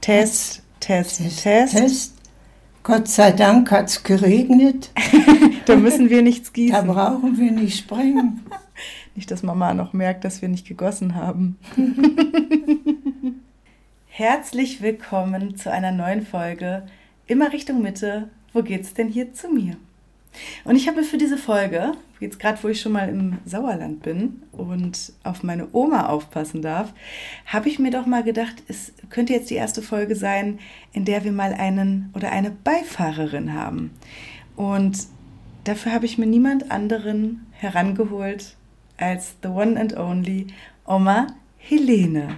Test, Test, Test. Test. Test. Gott sei Dank hat es geregnet. da müssen wir nichts gießen. Da brauchen wir nicht sprengen. nicht, dass Mama noch merkt, dass wir nicht gegossen haben. Herzlich willkommen zu einer neuen Folge. Immer Richtung Mitte. Wo geht's denn hier zu mir? Und ich habe mir für diese Folge, jetzt gerade wo ich schon mal im Sauerland bin und auf meine Oma aufpassen darf, habe ich mir doch mal gedacht, es könnte jetzt die erste Folge sein, in der wir mal einen oder eine Beifahrerin haben. Und dafür habe ich mir niemand anderen herangeholt als the one and only Oma Helene.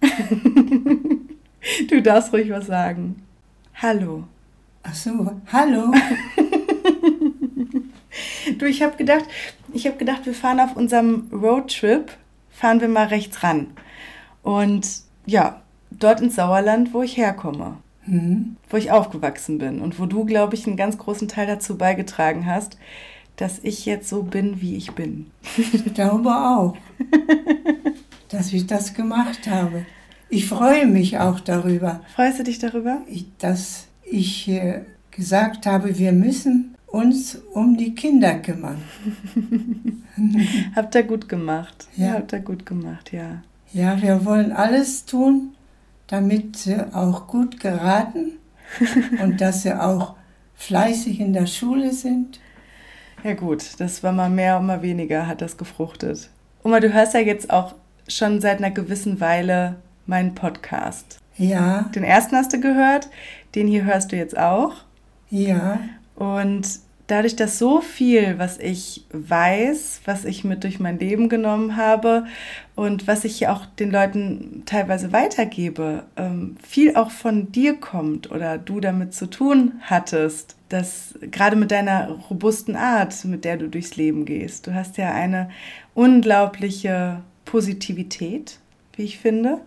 du darfst ruhig was sagen. Hallo. Ach so, hallo. du, ich habe gedacht, ich habe gedacht, wir fahren auf unserem Roadtrip, fahren wir mal rechts ran. Und ja, dort ins Sauerland, wo ich herkomme. Mhm. Wo ich aufgewachsen bin und wo du, glaube ich, einen ganz großen Teil dazu beigetragen hast, dass ich jetzt so bin, wie ich bin. Ich glaube auch, dass ich das gemacht habe. Ich freue mich auch darüber. Freust du dich darüber? Ich, dass ich äh, gesagt habe, wir müssen uns um die Kinder kümmern. habt ihr gut gemacht. Ja. Habt ihr gut gemacht, ja. Ja, wir wollen alles tun, damit sie auch gut geraten und dass sie auch fleißig in der Schule sind. Ja gut, das war mal mehr und mal weniger, hat das gefruchtet. Oma, du hörst ja jetzt auch schon seit einer gewissen Weile meinen Podcast. Ja. Den ersten hast du gehört, den hier hörst du jetzt auch. Ja. Und dadurch, dass so viel, was ich weiß, was ich mit durch mein Leben genommen habe und was ich auch den Leuten teilweise weitergebe, ähm, viel auch von dir kommt oder du damit zu tun hattest, dass gerade mit deiner robusten Art, mit der du durchs Leben gehst, du hast ja eine unglaubliche Positivität, wie ich finde,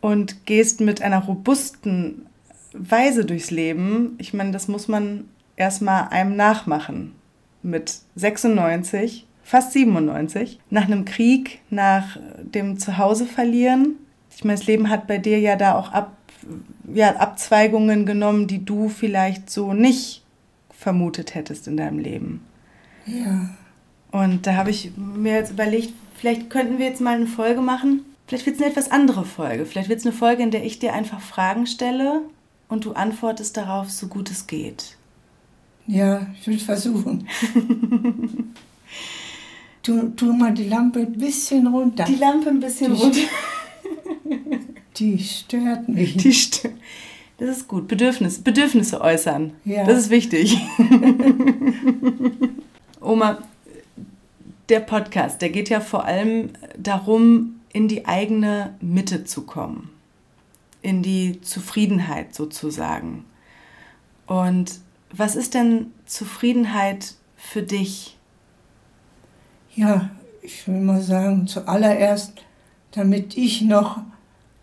und gehst mit einer robusten Weise durchs Leben. Ich meine, das muss man erstmal einem nachmachen. Mit 96, fast 97, nach einem Krieg, nach dem Zuhause verlieren. Ich meine, das Leben hat bei dir ja da auch ab, ja, Abzweigungen genommen, die du vielleicht so nicht vermutet hättest in deinem Leben. Ja. Und da habe ich mir jetzt überlegt, vielleicht könnten wir jetzt mal eine Folge machen. Vielleicht wird es eine etwas andere Folge. Vielleicht wird es eine Folge, in der ich dir einfach Fragen stelle und du antwortest darauf, so gut es geht. Ja, ich will versuchen. tu, tu mal die Lampe ein bisschen runter. Die Lampe ein bisschen die runter. die stört mich. Die stö das ist gut. Bedürfnis, Bedürfnisse äußern. Ja. Das ist wichtig. Oma, der Podcast, der geht ja vor allem darum, in die eigene Mitte zu kommen. In die Zufriedenheit sozusagen. Und was ist denn Zufriedenheit für dich? Ja, ich will mal sagen, zuallererst, damit ich noch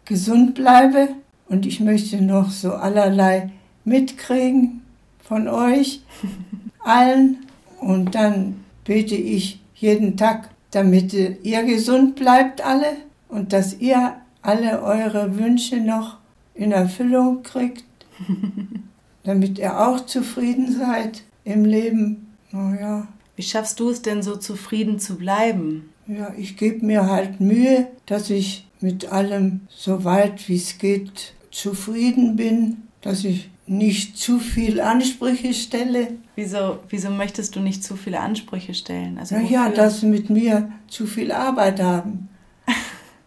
gesund bleibe und ich möchte noch so allerlei mitkriegen von euch allen und dann bete ich jeden Tag, damit ihr gesund bleibt alle und dass ihr alle eure Wünsche noch in Erfüllung kriegt damit ihr auch zufrieden seid im Leben. Naja. Wie schaffst du es denn so zufrieden zu bleiben? Ja, ich gebe mir halt Mühe, dass ich mit allem so weit wie es geht zufrieden bin, dass ich nicht zu viel Ansprüche stelle. Wieso, wieso möchtest du nicht zu viele Ansprüche stellen? Also naja, dass sie mit mir zu viel Arbeit haben.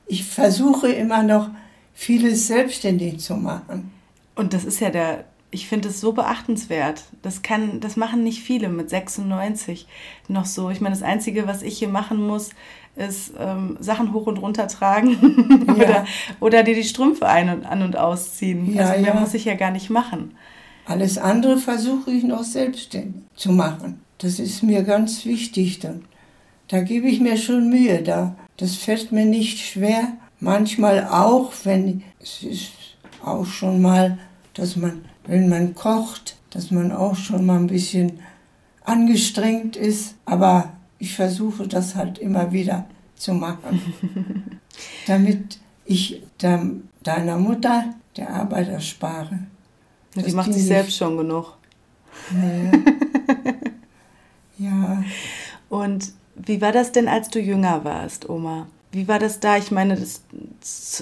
ich versuche immer noch vieles selbstständig zu machen. Und das ist ja der, ich finde es so beachtenswert. Das kann, das machen nicht viele mit 96 noch so. Ich meine, das Einzige, was ich hier machen muss, ist ähm, Sachen hoch und runter tragen ja. oder, oder dir die Strümpfe ein und an und ausziehen. Ja, also mehr ja. muss ich ja gar nicht machen. Alles andere versuche ich noch selbstständig zu machen. Das ist mir ganz wichtig. Dann. Da gebe ich mir schon Mühe. Da. Das fällt mir nicht schwer. Manchmal auch, wenn es ist auch schon mal, dass man wenn man kocht, dass man auch schon mal ein bisschen angestrengt ist. Aber ich versuche das halt immer wieder zu machen, damit ich deiner Mutter der Arbeiterspare. Ja, die macht sich selbst schon genug. Naja. ja. Und wie war das denn, als du jünger warst, Oma? Wie war das da? Ich meine, das,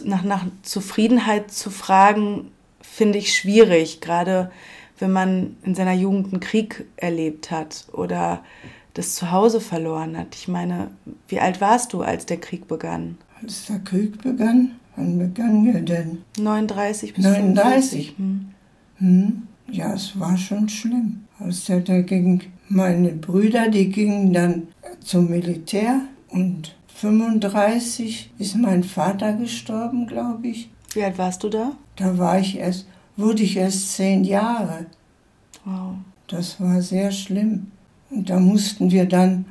nach, nach Zufriedenheit zu fragen, finde ich schwierig, gerade wenn man in seiner Jugend einen Krieg erlebt hat oder das Zuhause verloren hat. Ich meine, wie alt warst du, als der Krieg begann? Als der Krieg begann? Wann begann er denn? 39 bis 39. Hm. Hm. Ja, es war schon schlimm. Als der da ging, meine Brüder, die gingen dann zum Militär und 35 ist mein Vater gestorben, glaube ich. Wie alt warst du da? Da war ich erst, wurde ich erst zehn Jahre. Wow. Das war sehr schlimm. Und da mussten wir dann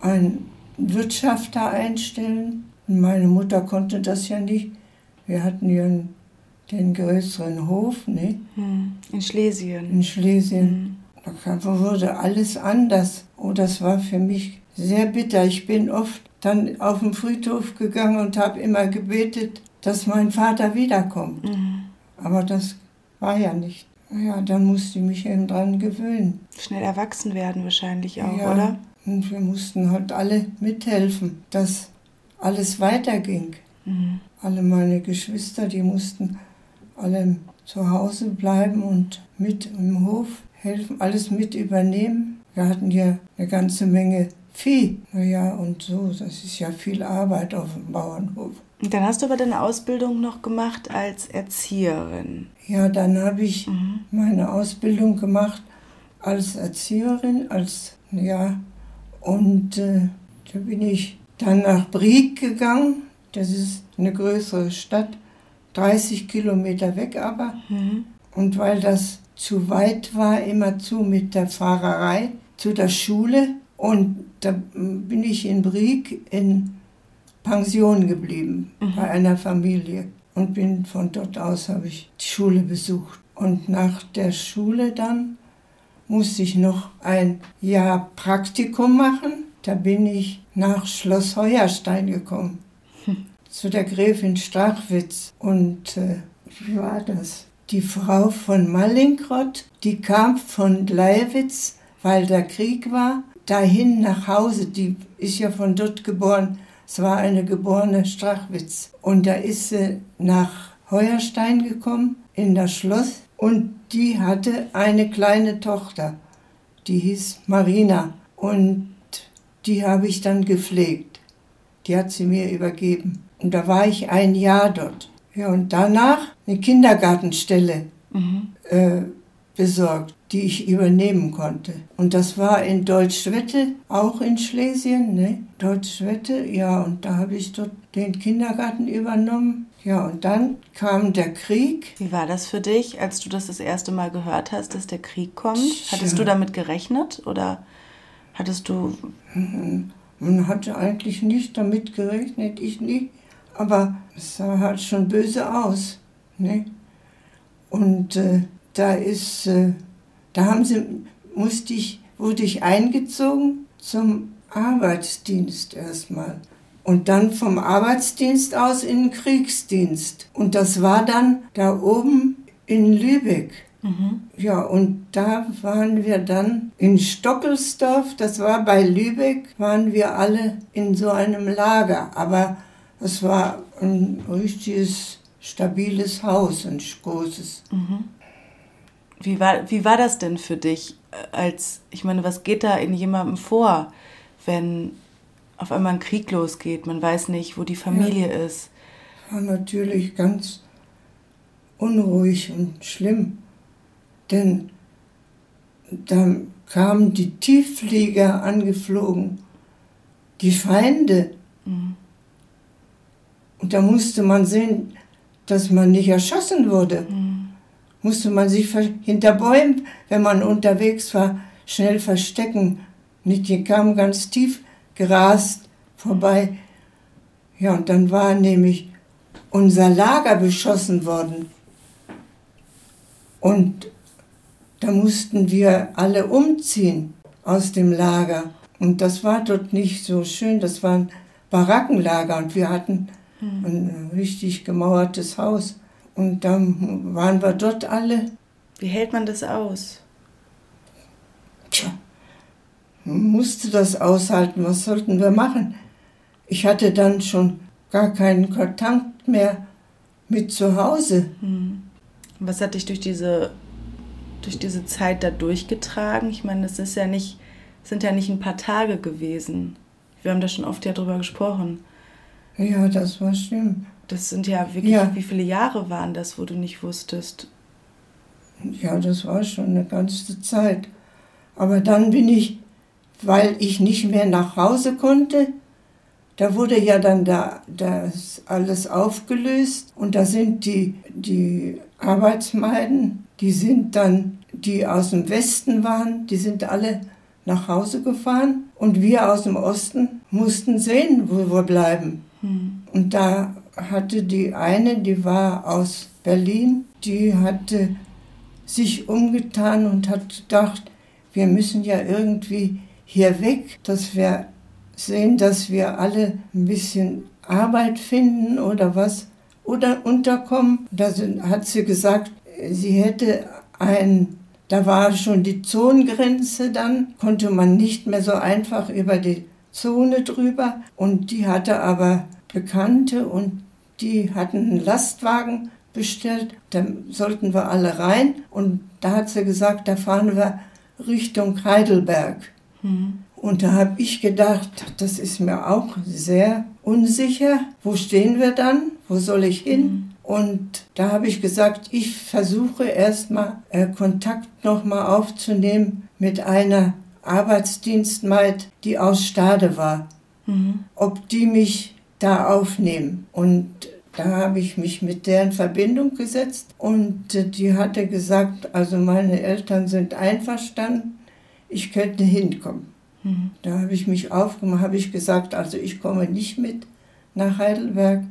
einen Wirtschafter einstellen. Und meine Mutter konnte das ja nicht. Wir hatten ja den größeren Hof, ne? Hm. In Schlesien. In Schlesien. Hm. Da wurde alles anders. Oh, das war für mich sehr bitter. Ich bin oft dann auf den Friedhof gegangen und habe immer gebetet, dass mein Vater wiederkommt. Mhm. Aber das war ja nicht. Ja, dann musste ich mich eben dran gewöhnen. Schnell erwachsen werden wahrscheinlich auch, ja, oder? Und wir mussten halt alle mithelfen, dass alles weiterging. Mhm. Alle meine Geschwister, die mussten alle zu Hause bleiben und mit im Hof helfen, alles mit übernehmen. Wir hatten ja eine ganze Menge Vieh. Naja, und so, das ist ja viel Arbeit auf dem Bauernhof. Und dann hast du aber deine Ausbildung noch gemacht als Erzieherin. Ja, dann habe ich mhm. meine Ausbildung gemacht als Erzieherin, als, ja, und äh, da bin ich dann nach Brieg gegangen. Das ist eine größere Stadt, 30 Kilometer weg aber. Mhm. Und weil das zu weit war, immer zu mit der Fahrerei zu der Schule. Und da bin ich in Brieg in Pension geblieben mhm. bei einer Familie und bin von dort aus habe ich die Schule besucht. Und nach der Schule dann musste ich noch ein Jahr Praktikum machen. Da bin ich nach Schloss Heuerstein gekommen, hm. zu der Gräfin Strachwitz. Und äh, wie war das? Die Frau von Mallinckrodt, die kam von Gleiwitz, weil der Krieg war, dahin nach Hause. Die ist ja von dort geboren es war eine geborene Strachwitz. Und da ist sie nach Heuerstein gekommen, in das Schloss. Und die hatte eine kleine Tochter, die hieß Marina. Und die habe ich dann gepflegt. Die hat sie mir übergeben. Und da war ich ein Jahr dort. Ja, und danach eine Kindergartenstelle mhm. äh, besorgt die ich übernehmen konnte. Und das war in Deutschwette, auch in Schlesien, ne? Deutschwette, ja, und da habe ich dort den Kindergarten übernommen. Ja, und dann kam der Krieg. Wie war das für dich, als du das das erste Mal gehört hast, dass der Krieg kommt? Hattest ja. du damit gerechnet oder hattest du... Mhm. Man hatte eigentlich nicht damit gerechnet, ich nicht. Aber es sah halt schon böse aus. Ne? Und äh, da ist... Äh, da haben sie, musste ich, wurde ich eingezogen zum Arbeitsdienst erstmal. Und dann vom Arbeitsdienst aus in den Kriegsdienst. Und das war dann da oben in Lübeck. Mhm. Ja, und da waren wir dann in Stockelsdorf, das war bei Lübeck, waren wir alle in so einem Lager. Aber es war ein richtiges, stabiles Haus, ein großes. Mhm. Wie war, wie war das denn für dich? Äh, als, ich meine, was geht da in jemandem vor, wenn auf einmal ein Krieg losgeht? Man weiß nicht, wo die Familie ja. ist. War natürlich ganz unruhig und schlimm. Denn dann kamen die Tiefflieger angeflogen, die Feinde. Mhm. Und da musste man sehen, dass man nicht erschossen wurde. Mhm musste man sich hinter Bäumen, wenn man unterwegs war, schnell verstecken. Nicht, die kamen ganz tief gerast vorbei. Ja, und dann war nämlich unser Lager beschossen worden. Und da mussten wir alle umziehen aus dem Lager. Und das war dort nicht so schön, das war ein Barackenlager und wir hatten hm. ein richtig gemauertes Haus. Und dann waren wir dort alle. Wie hält man das aus? Tja, man musste das aushalten. Was sollten wir machen? Ich hatte dann schon gar keinen Kontakt mehr mit zu Hause. Hm. Was hat dich durch diese, durch diese Zeit da durchgetragen? Ich meine, das ist ja nicht, sind ja nicht ein paar Tage gewesen. Wir haben da schon oft ja drüber gesprochen. Ja, das war schlimm. Das sind ja wirklich, ja. wie viele Jahre waren das, wo du nicht wusstest? Ja, das war schon eine ganze Zeit. Aber dann bin ich, weil ich nicht mehr nach Hause konnte, da wurde ja dann da, das alles aufgelöst und da sind die, die Arbeitsmeiden, die sind dann, die aus dem Westen waren, die sind alle nach Hause gefahren und wir aus dem Osten mussten sehen, wo wir bleiben. Hm. Und da hatte die eine, die war aus Berlin, die hatte sich umgetan und hat gedacht, wir müssen ja irgendwie hier weg, dass wir sehen, dass wir alle ein bisschen Arbeit finden oder was oder unterkommen. Da hat sie gesagt, sie hätte ein, da war schon die Zonengrenze dann, konnte man nicht mehr so einfach über die Zone drüber und die hatte aber Bekannte und die hatten einen Lastwagen bestellt, da sollten wir alle rein und da hat sie gesagt, da fahren wir Richtung Heidelberg. Mhm. Und da habe ich gedacht, das ist mir auch sehr unsicher. Wo stehen wir dann? Wo soll ich hin? Mhm. Und da habe ich gesagt, ich versuche erstmal äh, Kontakt nochmal aufzunehmen mit einer Arbeitsdienstmaid, die aus Stade war. Mhm. Ob die mich da aufnehmen. Und da habe ich mich mit der in Verbindung gesetzt und äh, die hatte gesagt, also meine Eltern sind einverstanden, ich könnte hinkommen. Mhm. Da habe ich mich aufgemacht, habe ich gesagt, also ich komme nicht mit nach Heidelberg,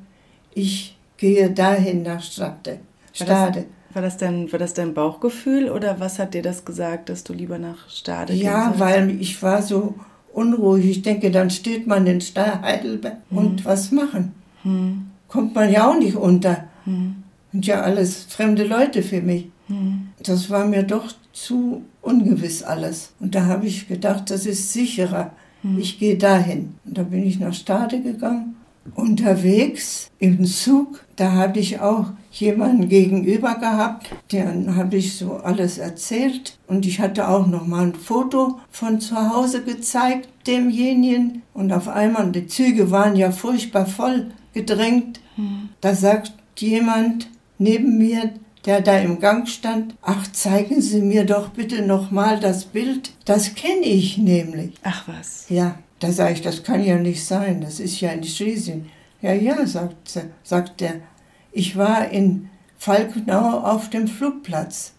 ich gehe dahin nach Stade. Stade. War das, dein, war das dein Bauchgefühl oder was hat dir das gesagt, dass du lieber nach Stade gehst? Ja, weil ich war so unruhig. Ich denke, dann steht man in Heidelberg hm. und was machen? Hm. Kommt man ja auch nicht unter. Hm. Und ja alles fremde Leute für mich. Hm. Das war mir doch zu ungewiss alles. Und da habe ich gedacht, das ist sicherer. Hm. Ich gehe dahin. Und da bin ich nach Stade gegangen. Unterwegs im Zug, da habe ich auch jemanden gegenüber gehabt, den habe ich so alles erzählt. Und ich hatte auch noch mal ein Foto von zu Hause gezeigt, demjenigen. Und auf einmal, die Züge waren ja furchtbar voll gedrängt. Hm. Da sagt jemand neben mir, der da im Gang stand, ach, zeigen Sie mir doch bitte noch mal das Bild. Das kenne ich nämlich. Ach was. Ja, da sage ich, das kann ja nicht sein, das ist ja in Schlesien. Ja, ja, sagt, sagt der. Ich war in Falkenau auf dem Flugplatz.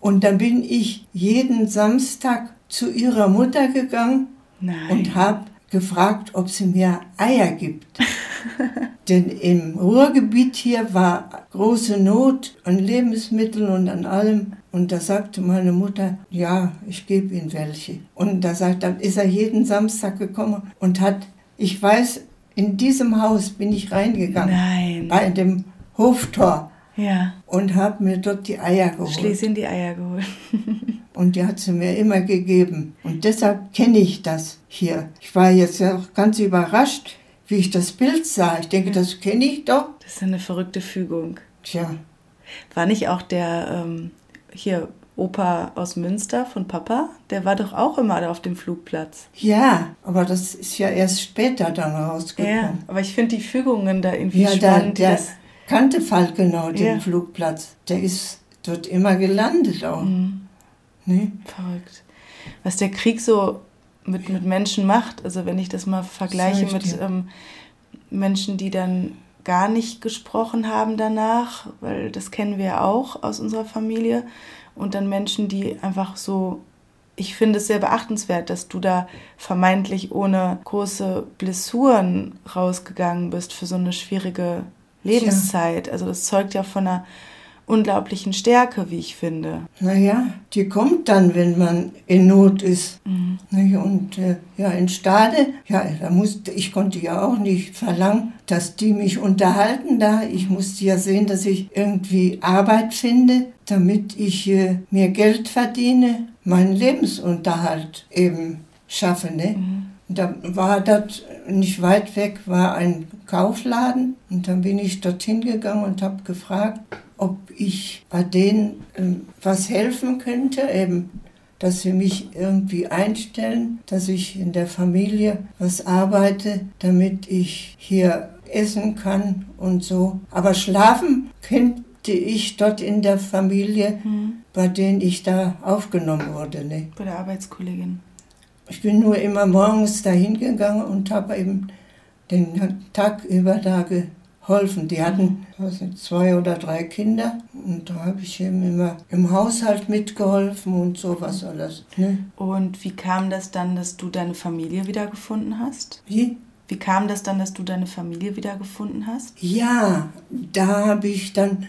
Und dann bin ich jeden Samstag zu ihrer Mutter gegangen Nein. und habe gefragt, ob sie mir Eier gibt. Denn im Ruhrgebiet hier war große Not an Lebensmitteln und an allem. Und da sagte meine Mutter, ja, ich gebe ihm welche. Und da sagt, dann ist er jeden Samstag gekommen und hat, ich weiß, in diesem Haus bin ich reingegangen. Nein. Bei dem Hoftor. Ja. Und habe mir dort die Eier geholt. Schlesien die Eier geholt. und die hat sie mir immer gegeben. Und deshalb kenne ich das hier. Ich war jetzt auch ganz überrascht, wie ich das Bild sah. Ich denke, das kenne ich doch. Das ist eine verrückte Fügung. Tja. War nicht auch der ähm, hier Opa aus Münster von Papa? Der war doch auch immer da auf dem Flugplatz. Ja, aber das ist ja erst später dann rausgekommen. Ja, aber ich finde die Fügungen da irgendwie ja, spannend. Der, der kannte Falkenau den ja. Flugplatz. Der ist dort immer gelandet auch. Mhm. Nee? Verrückt. Was der Krieg so mit, mit Menschen macht, also wenn ich das mal vergleiche das mit ähm, Menschen, die dann gar nicht gesprochen haben danach, weil das kennen wir ja auch aus unserer Familie, und dann Menschen, die einfach so, ich finde es sehr beachtenswert, dass du da vermeintlich ohne große Blessuren rausgegangen bist für so eine schwierige Lebenszeit. Also das zeugt ja von einer unglaublichen Stärke, wie ich finde. Naja, die kommt dann, wenn man in Not ist. Mhm. Und äh, ja, in Stade, ja, da musste, ich konnte ja auch nicht verlangen, dass die mich unterhalten da. Ich musste ja sehen, dass ich irgendwie Arbeit finde, damit ich äh, mir Geld verdiene, meinen Lebensunterhalt eben schaffe. Ne? Mhm. Da war das nicht weit weg, war ein Kaufladen und dann bin ich dorthin gegangen und habe gefragt, ob ich bei denen ähm, was helfen könnte, eben, dass sie mich irgendwie einstellen, dass ich in der Familie was arbeite, damit ich hier essen kann und so. Aber schlafen könnte ich dort in der Familie, hm. bei denen ich da aufgenommen wurde. Ne? Bei der Arbeitskollegin. Ich bin nur immer morgens dahin gegangen und habe eben den Tag über da geholfen. Die hatten nicht, zwei oder drei Kinder und da habe ich eben immer im Haushalt mitgeholfen und sowas alles. Ne? Und wie kam das dann, dass du deine Familie wiedergefunden hast? Wie? Wie kam das dann, dass du deine Familie wiedergefunden hast? Ja, da habe ich dann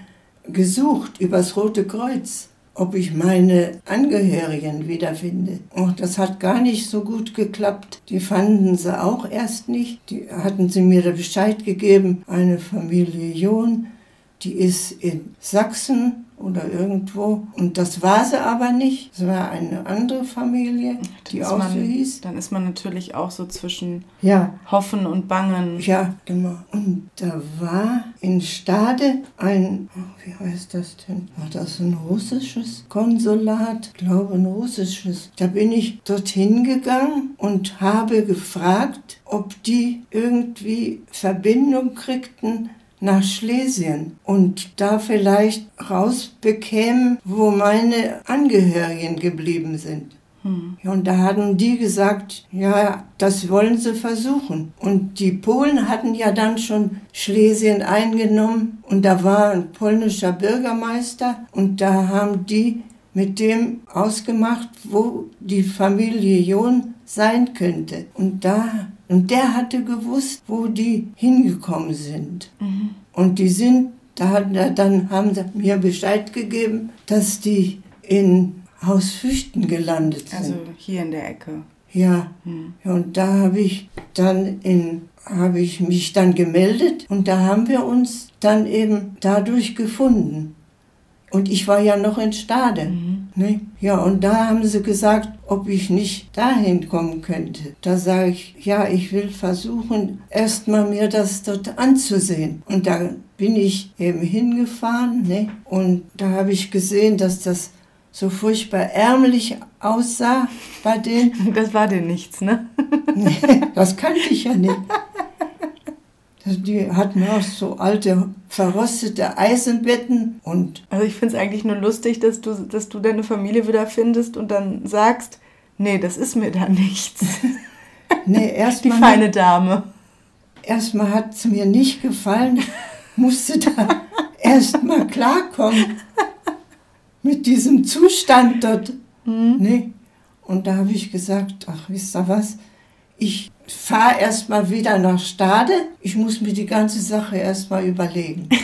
gesucht übers Rote Kreuz ob ich meine Angehörigen wiederfinde. Und das hat gar nicht so gut geklappt. Die fanden sie auch erst nicht. Die hatten sie mir Bescheid gegeben, eine Familie John, die ist in Sachsen oder irgendwo. Und das war sie aber nicht. Es war eine andere Familie, die auch man, so hieß. Dann ist man natürlich auch so zwischen ja. Hoffen und Bangen. Ja, genau. Und da war in Stade ein, oh, wie heißt das denn? War das ein russisches Konsulat? Ich glaube ein russisches. Da bin ich dorthin gegangen und habe gefragt, ob die irgendwie Verbindung kriegten nach Schlesien und da vielleicht rausbekämen, wo meine Angehörigen geblieben sind. Hm. und da hatten die gesagt, ja, das wollen sie versuchen. Und die Polen hatten ja dann schon Schlesien eingenommen und da war ein polnischer Bürgermeister und da haben die mit dem ausgemacht, wo die Familie John sein könnte. Und da und der hatte gewusst, wo die hingekommen sind. Mhm. Und die sind, da hat, dann haben sie mir Bescheid gegeben, dass die in Haus Füchten gelandet sind. Also hier in der Ecke. Ja. Mhm. Und da habe ich dann in habe ich mich dann gemeldet und da haben wir uns dann eben dadurch gefunden. Und ich war ja noch in Stade. Mhm. Ne? Ja, und da haben sie gesagt, ob ich nicht dahin kommen könnte. Da sage ich, ja, ich will versuchen, erstmal mir das dort anzusehen. Und da bin ich eben hingefahren ne? und da habe ich gesehen, dass das so furchtbar ärmlich aussah bei denen. Das war denn nichts, ne? nee, das kannte ich ja nicht. Die hatten auch so alte, verrostete Eisenbetten und. Also ich finde es eigentlich nur lustig, dass du, dass du deine Familie wieder findest und dann sagst, nee, das ist mir da nichts. nee, erstmal. Die feine Dame. Erstmal hat es mir nicht gefallen, musste da erstmal klarkommen mit diesem Zustand dort. Mhm. Nee. Und da habe ich gesagt, ach, wisst ihr was, ich fahre erstmal wieder nach Stade. Ich muss mir die ganze Sache erstmal überlegen.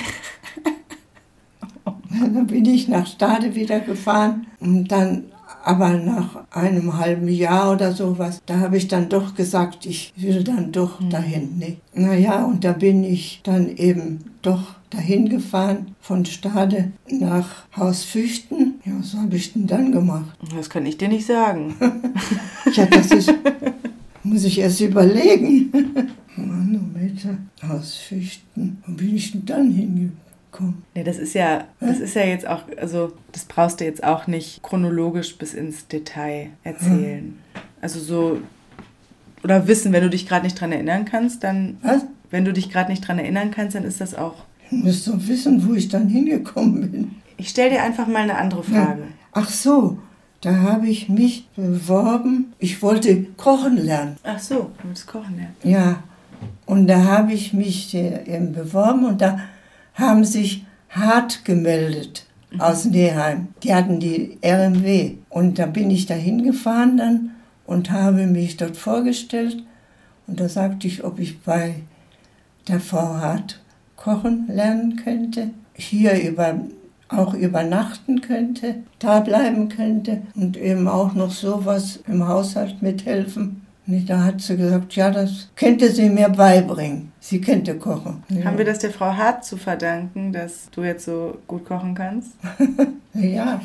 dann bin ich nach Stade wieder gefahren und dann aber nach einem halben Jahr oder sowas, da habe ich dann doch gesagt, ich will dann doch hm. dahin. Ne? Naja, und da bin ich dann eben doch dahin gefahren von Stade nach Haus Füchten. Ja, was habe ich denn dann gemacht? Das kann ich dir nicht sagen. ja, das ist muss ich erst überlegen. Manometer aus Fichten. Wo bin ich denn dann hingekommen? Ja, das ist ja, das ist ja jetzt auch, also das brauchst du jetzt auch nicht chronologisch bis ins Detail erzählen. Hm. Also so, oder wissen, wenn du dich gerade nicht dran erinnern kannst, dann. Was? Wenn du dich gerade nicht dran erinnern kannst, dann ist das auch. Du musst doch wissen, wo ich dann hingekommen bin. Ich stelle dir einfach mal eine andere Frage. Ja. Ach so, da habe ich mich beworben. Ich wollte kochen lernen. Ach so, du wolltest kochen lernen. Ja. Und da habe ich mich eben beworben und da haben sich Hart gemeldet mhm. aus Neheim. Die hatten die RMW. Und da bin ich da hingefahren dann und habe mich dort vorgestellt. Und da sagte ich, ob ich bei der Frau Hart kochen lernen könnte. Hier über auch übernachten könnte, da bleiben könnte und eben auch noch sowas im Haushalt mithelfen. Und da hat sie gesagt, ja, das könnte sie mir beibringen. Sie könnte kochen. Ja. Haben wir das der Frau Hart zu verdanken, dass du jetzt so gut kochen kannst? ja,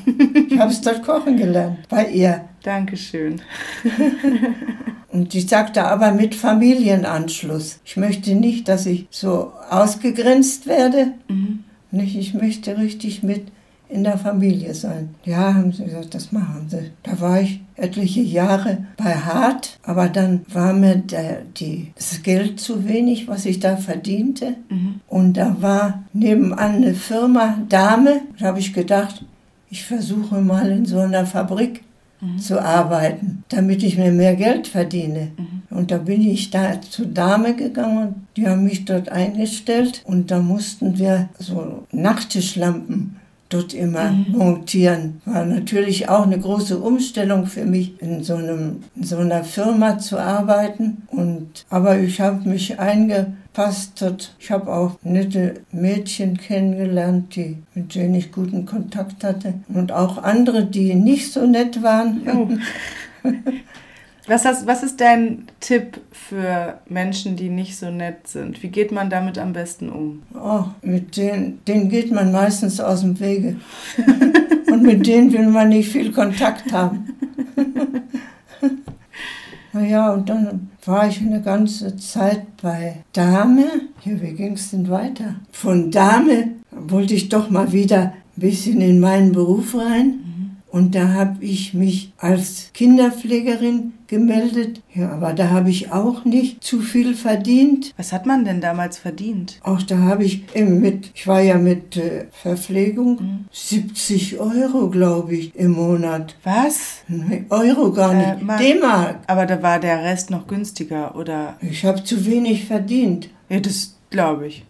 ich habe es dort kochen gelernt, bei ihr. Dankeschön. Und ich sagte aber mit Familienanschluss. Ich möchte nicht, dass ich so ausgegrenzt werde. Mhm. Nicht, ich möchte richtig mit in der Familie sein. Ja, haben sie gesagt, das machen sie. Da war ich etliche Jahre bei Hart, aber dann war mir der, die, das Geld zu wenig, was ich da verdiente. Mhm. Und da war nebenan eine Firma Dame. Da habe ich gedacht, ich versuche mal in so einer Fabrik mhm. zu arbeiten, damit ich mir mehr Geld verdiene. Mhm. Und da bin ich da zur Dame gegangen, die haben mich dort eingestellt und da mussten wir so Nachttischlampen dort immer mhm. montieren. War natürlich auch eine große Umstellung für mich, in so, einem, in so einer Firma zu arbeiten. Und, aber ich habe mich eingepasst dort. Ich habe auch nette Mädchen kennengelernt, die, mit denen ich guten Kontakt hatte. Und auch andere, die nicht so nett waren. Oh. Was, hast, was ist dein Tipp für Menschen, die nicht so nett sind? Wie geht man damit am besten um? Oh, mit denen, denen geht man meistens aus dem Wege. Und mit denen will man nicht viel Kontakt haben. naja, und dann war ich eine ganze Zeit bei Dame. Ja, wie ging es denn weiter? Von Dame wollte ich doch mal wieder ein bisschen in meinen Beruf rein. Und da habe ich mich als Kinderpflegerin gemeldet. Ja, aber da habe ich auch nicht zu viel verdient. Was hat man denn damals verdient? Auch da habe ich mit, ich war ja mit äh, Verpflegung, mhm. 70 Euro, glaube ich, im Monat. Was? Euro gar nicht, äh, D-Mark. Aber da war der Rest noch günstiger, oder? Ich habe zu wenig verdient. Ja, das glaube ich.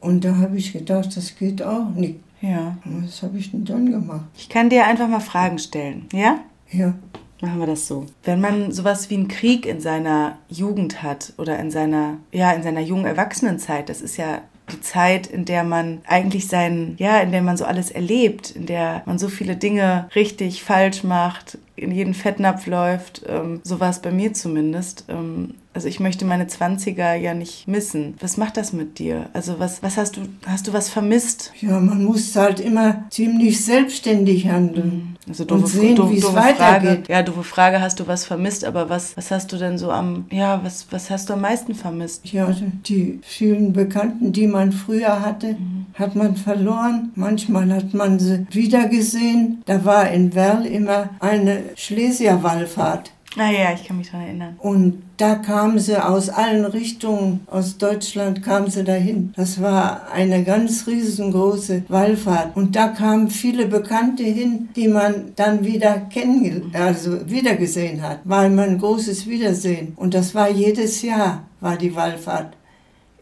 Und da habe ich gedacht, das geht auch nicht. Ja. Was habe ich denn dann gemacht? Ich kann dir einfach mal Fragen stellen, ja? Ja. Machen wir das so. Wenn man sowas wie einen Krieg in seiner Jugend hat oder in seiner, ja, in seiner jungen Erwachsenenzeit, das ist ja die Zeit, in der man eigentlich sein, ja, in der man so alles erlebt, in der man so viele Dinge richtig, falsch macht, in jeden Fettnapf läuft. Ähm, so war es bei mir zumindest. Ähm, also ich möchte meine 20er ja nicht missen. Was macht das mit dir? Also was, was hast du, hast du was vermisst? Ja, man muss halt immer ziemlich selbstständig handeln. Mhm. Also doofe, und sehen, wie es weitergeht. Frage. Ja, doofe Frage, hast du was vermisst, aber was, was hast du denn so am, ja, was, was hast du am meisten vermisst? Ja, die vielen Bekannten, die man früher hatte, mhm. hat man verloren. Manchmal hat man sie wiedergesehen. Da war in Werl immer eine Schlesierwallfahrt. Ah ja, ich kann mich daran erinnern. Und da kamen sie aus allen Richtungen, aus Deutschland kamen sie dahin. Das war eine ganz riesengroße Wallfahrt. Und da kamen viele Bekannte hin, die man dann wieder kennengelernt, also wiedergesehen hat. War immer ein großes Wiedersehen. Und das war jedes Jahr, war die Wallfahrt.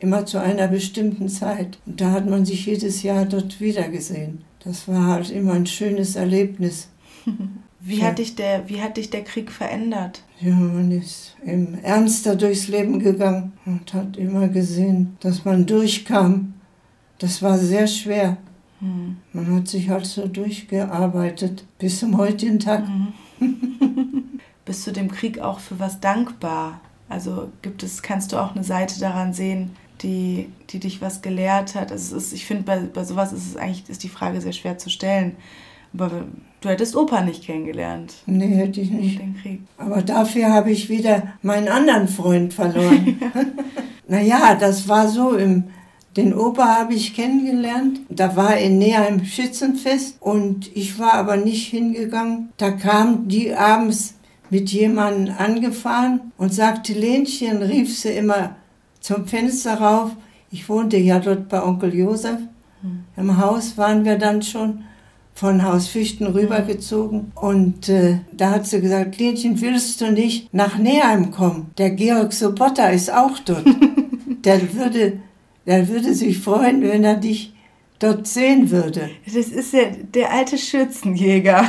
Immer zu einer bestimmten Zeit. Und da hat man sich jedes Jahr dort wiedergesehen. Das war halt immer ein schönes Erlebnis. Wie, hat dich der, wie hat dich der Krieg verändert? Ja, man ist im ernster durchs Leben gegangen und hat immer gesehen, dass man durchkam. Das war sehr schwer. Hm. Man hat sich halt so durchgearbeitet bis zum heutigen Tag. Hm. Bist du dem Krieg auch für was dankbar? Also gibt es, kannst du auch eine Seite daran sehen, die, die dich was gelehrt hat? Also ist, ich finde, bei, bei sowas ist es eigentlich ist die Frage sehr schwer zu stellen. Aber du hättest Opa nicht kennengelernt. Nee, hätte ich nicht. Den Krieg. Aber dafür habe ich wieder meinen anderen Freund verloren. naja, das war so im. Den Opa habe ich kennengelernt. Da war in Neheim Schützenfest und ich war aber nicht hingegangen. Da kam die abends mit jemandem angefahren und sagte Lenchen, rief sie immer zum Fenster rauf. Ich wohnte ja dort bei Onkel Josef. Hm. Im Haus waren wir dann schon von Haus Fichten rübergezogen. Und äh, da hat sie gesagt, Lenchen, willst du nicht nach Neheim kommen? Der Georg Sobotta ist auch dort. der, würde, der würde sich freuen, wenn er dich dort sehen würde. Das ist ja der alte Schürzenjäger.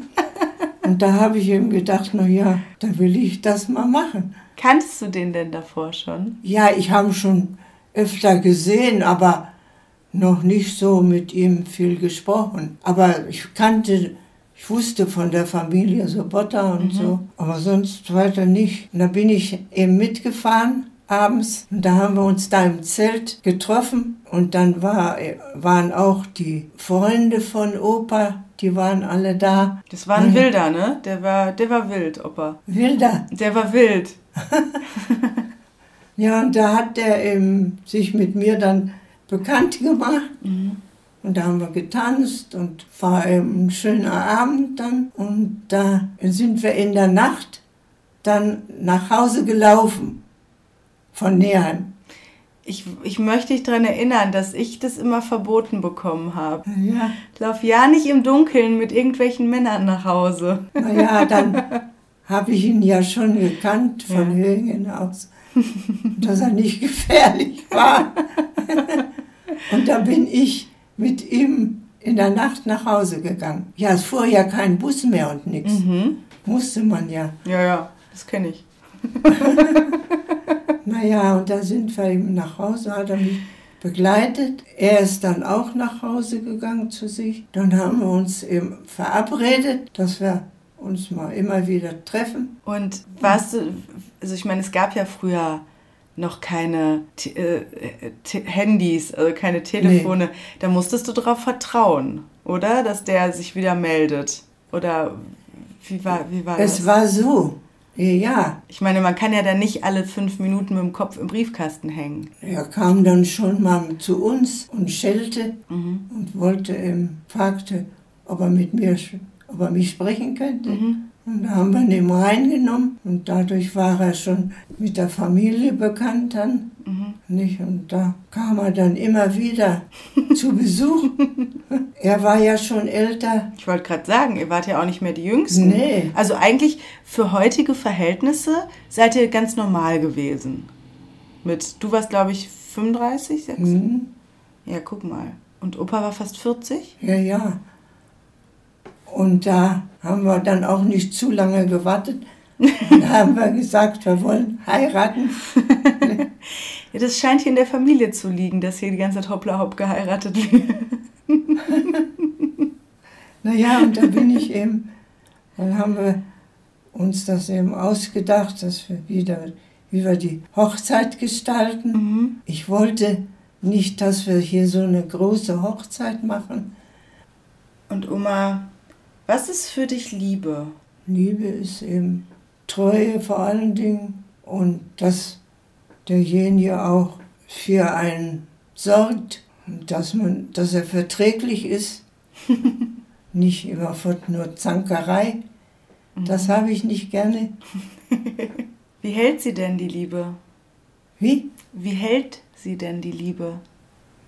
Und da habe ich ihm gedacht, na ja, da will ich das mal machen. Kanntest du den denn davor schon? Ja, ich habe ihn schon öfter gesehen, aber noch nicht so mit ihm viel gesprochen. Aber ich kannte, ich wusste von der Familie Sobotta und mhm. so, aber sonst weiter nicht. Und da bin ich eben mitgefahren abends und da haben wir uns da im Zelt getroffen und dann war, waren auch die Freunde von Opa, die waren alle da. Das war ein Wilder, ne? Der war, der war wild, Opa. Wilder? Der war wild. ja, und da hat der eben sich mit mir dann bekannt gemacht. Mhm. Und da haben wir getanzt und war ein schöner Abend dann. Und da sind wir in der Nacht dann nach Hause gelaufen von Neheim. Ich, ich möchte dich daran erinnern, dass ich das immer verboten bekommen habe. Ja. Ich laufe ja nicht im Dunkeln mit irgendwelchen Männern nach Hause. Naja, dann habe ich ihn ja schon gekannt von ja. Höhen aus, dass er nicht gefährlich war. Und da bin ich mit ihm in der Nacht nach Hause gegangen. Ja, es fuhr ja kein Bus mehr und nichts. Mhm. Musste man ja. Ja, ja, das kenne ich. naja, und da sind wir eben nach Hause, hat er mich begleitet. Er ist dann auch nach Hause gegangen zu sich. Dann haben wir uns eben verabredet, dass wir uns mal immer wieder treffen. Und warst du, also ich meine, es gab ja früher noch keine äh, Handys, also keine Telefone. Nee. Da musstest du darauf vertrauen, oder? Dass der sich wieder meldet. Oder wie war, wie war es das? Es war so. Ja. Ich meine, man kann ja dann nicht alle fünf Minuten mit dem Kopf im Briefkasten hängen. Er kam dann schon mal zu uns und schellte mhm. und wollte, ähm, fragte, ob er mit mir, ob er mich sprechen könnte. Mhm. Und da haben wir ihn reingenommen und dadurch war er schon mit der Familie bekannt dann. Mhm. Nicht? Und da kam er dann immer wieder zu Besuch. er war ja schon älter. Ich wollte gerade sagen, ihr wart ja auch nicht mehr die Jüngsten. Nee. Also eigentlich für heutige Verhältnisse seid ihr ganz normal gewesen. Mit, du warst glaube ich 35, 6? Mhm. Ja, guck mal. Und Opa war fast 40? Ja, ja. Und da haben wir dann auch nicht zu lange gewartet. Dann haben wir gesagt, wir wollen heiraten. ja, das scheint hier in der Familie zu liegen, dass hier die ganze Zeit hoppla hopp geheiratet wird. naja, und da bin ich eben, dann haben wir uns das eben ausgedacht, dass wir wieder, wie wir die Hochzeit gestalten. Mhm. Ich wollte nicht, dass wir hier so eine große Hochzeit machen. Und Oma was ist für dich Liebe? Liebe ist eben Treue vor allen Dingen und dass derjenige auch für einen sorgt und dass, man, dass er verträglich ist, nicht immer nur Zankerei. Das mhm. habe ich nicht gerne. Wie hält sie denn die Liebe? Wie? Wie hält sie denn die Liebe?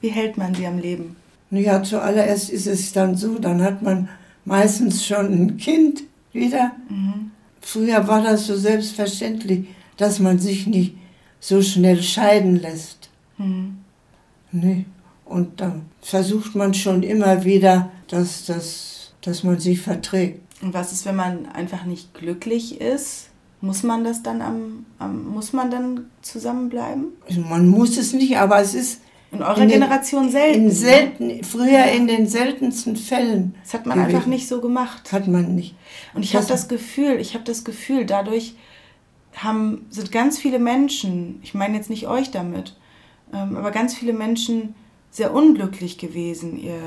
Wie hält man sie am Leben? Ja, zuallererst ist es dann so, dann hat man meistens schon ein Kind wieder. Mhm. Früher war das so selbstverständlich, dass man sich nicht so schnell scheiden lässt. Mhm. Nee. Und dann versucht man schon immer wieder, dass, dass, dass man sich verträgt. Und was ist, wenn man einfach nicht glücklich ist? Muss man das dann am, am muss man dann zusammenbleiben? Also man muss es nicht, aber es ist in eurer in den, Generation selten. In selten. Früher in den seltensten Fällen. Das hat man gewesen. einfach nicht so gemacht. Hat man nicht. Und ich habe das Gefühl, ich habe das Gefühl, dadurch haben, sind ganz viele Menschen, ich meine jetzt nicht euch damit, ähm, aber ganz viele Menschen sehr unglücklich gewesen. Ihr,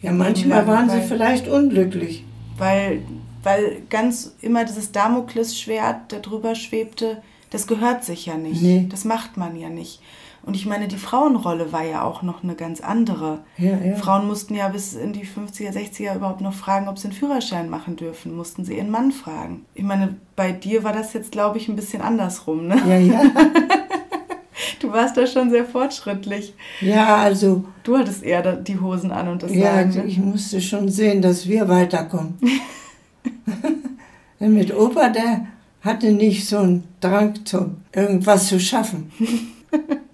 ja, manchmal waren weil, sie vielleicht unglücklich. Weil, weil ganz immer dieses Damoklesschwert da drüber schwebte, das gehört sich ja nicht. Nee. Das macht man ja nicht. Und ich meine, die Frauenrolle war ja auch noch eine ganz andere. Ja, ja. Frauen mussten ja bis in die 50er, 60er überhaupt noch fragen, ob sie einen Führerschein machen dürfen. Mussten sie ihren Mann fragen. Ich meine, bei dir war das jetzt, glaube ich, ein bisschen andersrum, ne? Ja, ja. Du warst da schon sehr fortschrittlich. Ja, also. Du hattest eher die Hosen an und das Ja, Sagen, ne? ich musste schon sehen, dass wir weiterkommen. Mit Opa, der hatte nicht so einen Drang, zum irgendwas zu schaffen.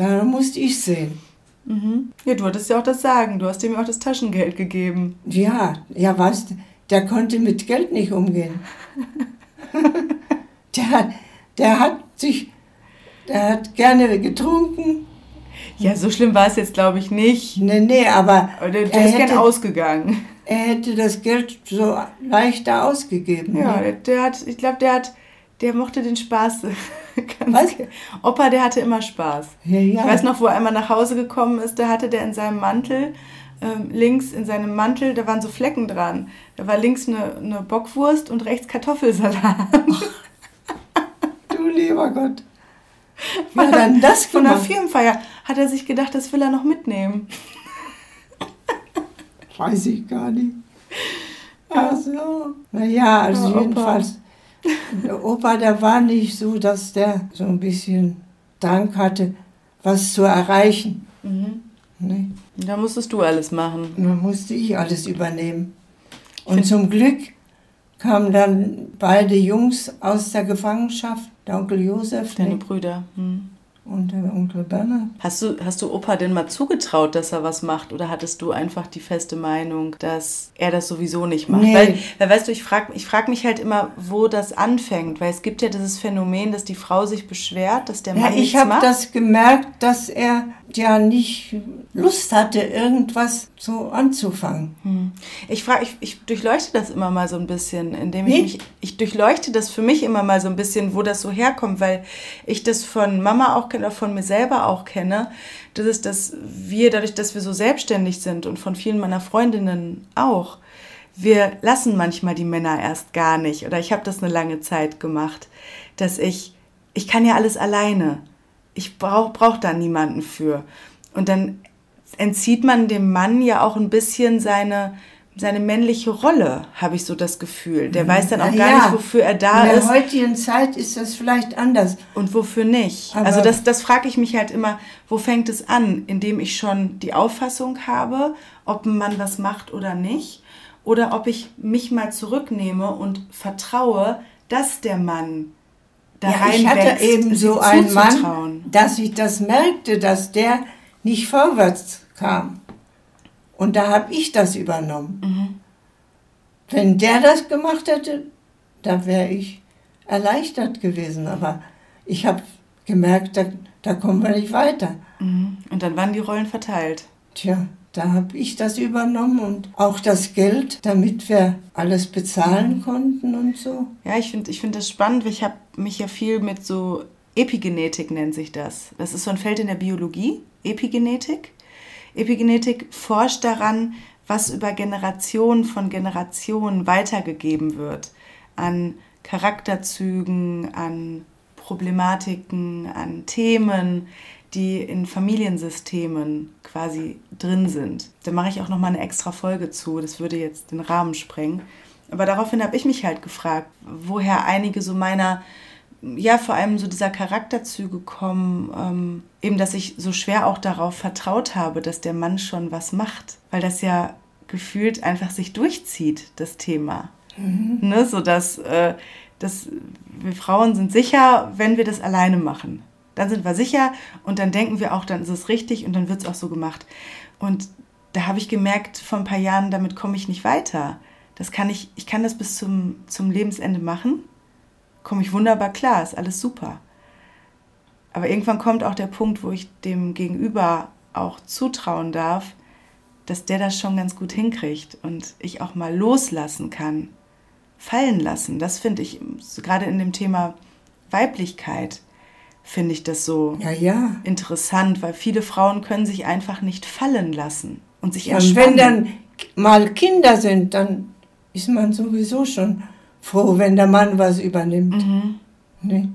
Da musste ich sehen. Mhm. Ja, du hattest ja auch das Sagen. Du hast ihm auch das Taschengeld gegeben. Ja, ja, was? Der konnte mit Geld nicht umgehen. der, der hat sich, der hat gerne getrunken. Ja, so schlimm war es jetzt, glaube ich, nicht. Nee, nee, aber. aber der, der ist hätte, gern ausgegangen. Er hätte das Geld so leichter ausgegeben. Ja, ne? der, der, hat, ich glaube, der hat, der mochte den Spaß. Was? Opa, der hatte immer Spaß. Ja, ja. Ich weiß noch, wo er einmal nach Hause gekommen ist, da hatte der in seinem Mantel, ähm, links in seinem Mantel, da waren so Flecken dran. Da war links eine, eine Bockwurst und rechts Kartoffelsalat. du lieber Gott. Wie hat denn das Von der Firmenfeier hat er sich gedacht, das will er noch mitnehmen. Weiß ich gar nicht. Ach so. Naja, also ja, jedenfalls, der Opa, der war nicht so, dass der so ein bisschen Dank hatte, was zu erreichen. Mhm. Nee. Da musstest du alles machen. Da musste ich alles übernehmen. Und zum Glück kamen dann beide Jungs aus der Gefangenschaft, der Onkel Josef. Deine nee. Brüder. Hm und der Onkel Bernhard. Hast du, hast du Opa denn mal zugetraut, dass er was macht? Oder hattest du einfach die feste Meinung, dass er das sowieso nicht macht? Nee. Weil, weil, weißt du, ich frage ich frag mich halt immer, wo das anfängt. Weil es gibt ja dieses Phänomen, dass die Frau sich beschwert, dass der Mann ja, nichts macht. Ich habe das gemerkt, dass er ja nicht Lust hatte, irgendwas so anzufangen. Hm. Ich frage, ich, ich durchleuchte das immer mal so ein bisschen, indem ich Wie? mich, ich durchleuchte das für mich immer mal so ein bisschen, wo das so herkommt, weil ich das von Mama auch kenne, von mir selber auch kenne. Das ist, dass wir, dadurch, dass wir so selbstständig sind und von vielen meiner Freundinnen auch, wir lassen manchmal die Männer erst gar nicht. Oder ich habe das eine lange Zeit gemacht, dass ich, ich kann ja alles alleine. Ich brauche brauch da niemanden für. Und dann entzieht man dem Mann ja auch ein bisschen seine, seine männliche Rolle, habe ich so das Gefühl. Der weiß dann auch gar ja, nicht, wofür er da ist. In der heutigen Zeit ist das vielleicht anders. Und wofür nicht. Aber also das, das frage ich mich halt immer, wo fängt es an? Indem ich schon die Auffassung habe, ob ein Mann was macht oder nicht. Oder ob ich mich mal zurücknehme und vertraue, dass der Mann da ja, ich hatte eben so einen Mann, dass ich das merkte, dass der nicht vorwärts kam. Und da habe ich das übernommen. Mhm. Wenn der das gemacht hätte, dann wäre ich erleichtert gewesen. Aber ich habe gemerkt, da, da kommen wir nicht weiter. Mhm. Und dann waren die Rollen verteilt. Tja, da habe ich das übernommen und auch das Geld, damit wir alles bezahlen konnten und so. Ja, ich finde ich find das spannend. Ich habe mich ja viel mit so Epigenetik nennt sich das. Das ist so ein Feld in der Biologie, Epigenetik. Epigenetik forscht daran, was über Generationen von Generationen weitergegeben wird an Charakterzügen, an Problematiken, an Themen, die in Familiensystemen quasi drin sind. Da mache ich auch noch mal eine extra Folge zu. Das würde jetzt den Rahmen sprengen. Aber daraufhin habe ich mich halt gefragt, woher einige so meiner ja, vor allem so dieser Charakterzüge kommen, ähm, eben, dass ich so schwer auch darauf vertraut habe, dass der Mann schon was macht, weil das ja gefühlt einfach sich durchzieht, das Thema. Mhm. Ne, so dass, äh, dass wir Frauen sind sicher, wenn wir das alleine machen. Dann sind wir sicher und dann denken wir auch, dann ist es richtig und dann wird es auch so gemacht. Und da habe ich gemerkt, vor ein paar Jahren, damit komme ich nicht weiter. Das kann ich, ich kann das bis zum, zum Lebensende machen komme ich wunderbar klar, ist alles super. Aber irgendwann kommt auch der Punkt, wo ich dem Gegenüber auch zutrauen darf, dass der das schon ganz gut hinkriegt und ich auch mal loslassen kann, fallen lassen. Das finde ich gerade in dem Thema Weiblichkeit finde ich das so ja, ja. interessant, weil viele Frauen können sich einfach nicht fallen lassen und sich entspannen. Und wenn dann mal Kinder sind, dann ist man sowieso schon froh, wenn der Mann was übernimmt. Mhm. Nee.